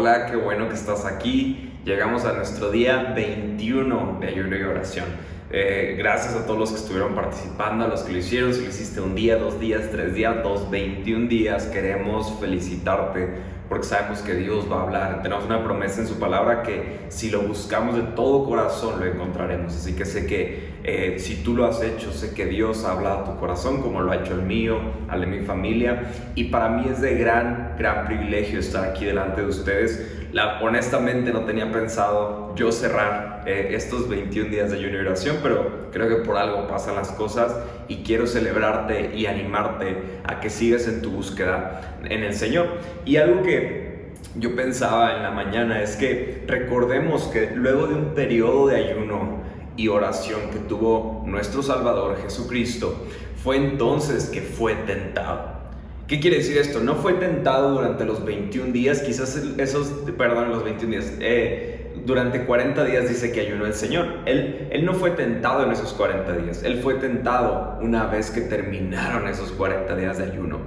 Hola, qué bueno que estás aquí. Llegamos a nuestro día 21 de ayuno y oración. Eh, gracias a todos los que estuvieron participando, a los que lo hicieron. Si lo hiciste un día, dos días, tres días, dos, 21 días, queremos felicitarte porque sabemos que Dios va a hablar. Tenemos una promesa en su palabra que si lo buscamos de todo corazón lo encontraremos. Así que sé que eh, si tú lo has hecho, sé que Dios ha hablado a tu corazón como lo ha hecho el mío, al de mi familia. Y para mí es de gran, gran privilegio estar aquí delante de ustedes. La, honestamente no tenía pensado yo cerrar eh, estos 21 días de ayuno pero creo que por algo pasan las cosas y quiero celebrarte y animarte a que sigas en tu búsqueda en el Señor. Y algo que yo pensaba en la mañana es que recordemos que luego de un periodo de ayuno y oración que tuvo nuestro Salvador Jesucristo, fue entonces que fue tentado. ¿Qué quiere decir esto? No fue tentado durante los 21 días, quizás esos, perdón, los 21 días, eh, durante 40 días dice que ayunó el Señor. Él, él no fue tentado en esos 40 días, Él fue tentado una vez que terminaron esos 40 días de ayuno.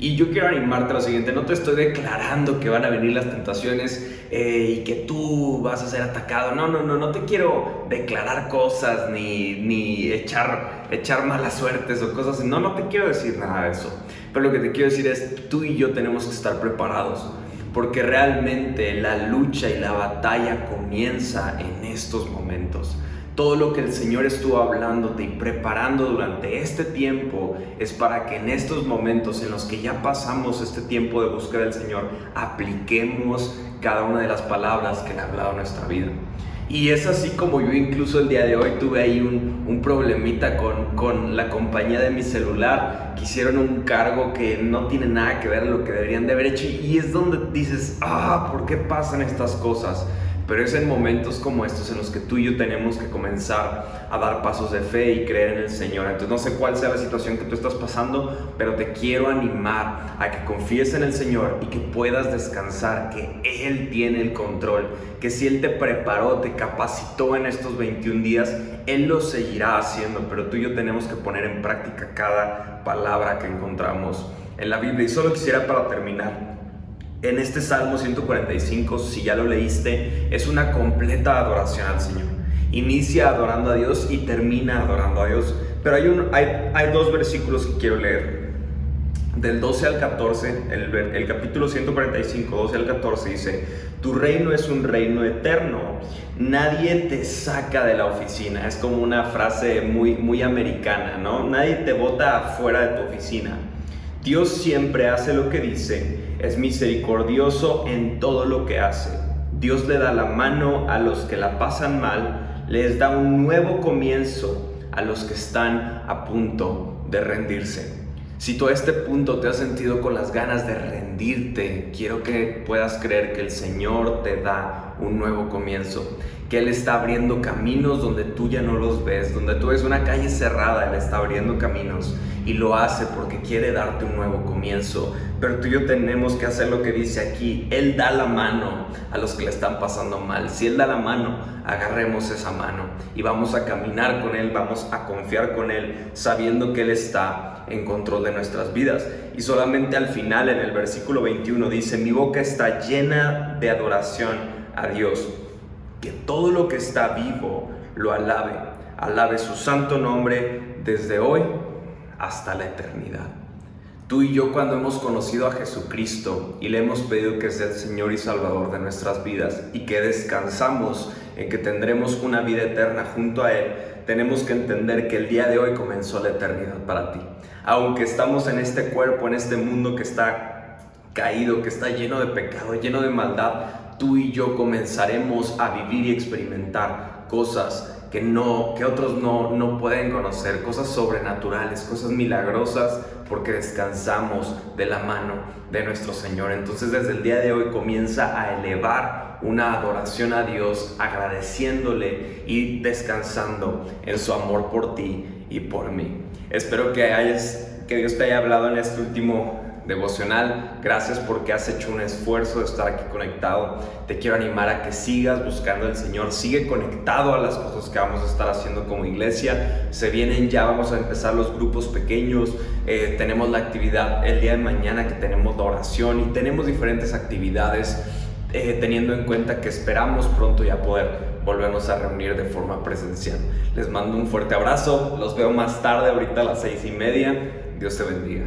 Y yo quiero animarte a lo siguiente, no te estoy declarando que van a venir las tentaciones eh, y que tú vas a ser atacado. No, no, no, no te quiero declarar cosas ni, ni echar, echar malas suertes o cosas. No, no te quiero decir nada de eso. Pero lo que te quiero decir es, tú y yo tenemos que estar preparados, porque realmente la lucha y la batalla comienza en estos momentos. Todo lo que el Señor estuvo hablándote y preparando durante este tiempo es para que en estos momentos en los que ya pasamos este tiempo de búsqueda del Señor, apliquemos cada una de las palabras que le ha hablado a nuestra vida. Y es así como yo incluso el día de hoy tuve ahí un, un problemita con, con, la compañía de mi celular. Quisieron un cargo que no tiene nada que ver con lo que deberían de haber hecho. Y es donde dices, ah, ¿por qué pasan estas cosas? Pero es en momentos como estos en los que tú y yo tenemos que comenzar a dar pasos de fe y creer en el Señor. Entonces no sé cuál sea la situación que tú estás pasando, pero te quiero animar a que confíes en el Señor y que puedas descansar, que Él tiene el control, que si Él te preparó, te capacitó en estos 21 días, Él lo seguirá haciendo, pero tú y yo tenemos que poner en práctica cada palabra que encontramos en la Biblia. Y solo quisiera para terminar en este Salmo 145, si ya lo leíste, es una completa adoración al Señor. Inicia adorando a Dios y termina adorando a Dios. Pero hay, hay dos versículos que quiero leer. Del 12 al 14, el, el capítulo 145, 12 al 14 dice, tu reino es un reino eterno, nadie te saca de la oficina. Es como una frase muy, muy americana, ¿no? Nadie te bota fuera de tu oficina. Dios siempre hace lo que dice, es misericordioso en todo lo que hace. Dios le da la mano a los que la pasan mal, les da un nuevo comienzo a los que están a punto de rendirse. Si tú a este punto te has sentido con las ganas de rendirte, quiero que puedas creer que el Señor te da un nuevo comienzo, que Él está abriendo caminos donde tú ya no los ves, donde tú ves una calle cerrada, Él está abriendo caminos y lo hace porque quiere darte un nuevo comienzo. Pero tú y yo tenemos que hacer lo que dice aquí, Él da la mano a los que le están pasando mal. Si Él da la mano, agarremos esa mano y vamos a caminar con Él, vamos a confiar con Él, sabiendo que Él está en control nuestras vidas. Y solamente al final, en el versículo 21, dice, mi boca está llena de adoración a Dios. Que todo lo que está vivo lo alabe. Alabe su santo nombre desde hoy hasta la eternidad. Tú y yo cuando hemos conocido a Jesucristo y le hemos pedido que sea el Señor y Salvador de nuestras vidas y que descansamos en que tendremos una vida eterna junto a Él, tenemos que entender que el día de hoy comenzó la eternidad para ti. Aunque estamos en este cuerpo, en este mundo que está caído, que está lleno de pecado, lleno de maldad, tú y yo comenzaremos a vivir y experimentar cosas que no que otros no, no pueden conocer, cosas sobrenaturales, cosas milagrosas, porque descansamos de la mano de nuestro Señor. Entonces desde el día de hoy comienza a elevar una adoración a Dios, agradeciéndole y descansando en su amor por ti y por mí. Espero que hayas que Dios te haya hablado en este último devocional. Gracias porque has hecho un esfuerzo de estar aquí conectado. Te quiero animar a que sigas buscando al Señor. Sigue conectado a las cosas que vamos a estar haciendo como iglesia. Se vienen ya, vamos a empezar los grupos pequeños. Eh, tenemos la actividad el día de mañana que tenemos la oración y tenemos diferentes actividades eh, teniendo en cuenta que esperamos pronto ya poder volvernos a reunir de forma presencial. Les mando un fuerte abrazo, los veo más tarde, ahorita a las seis y media. Dios te bendiga.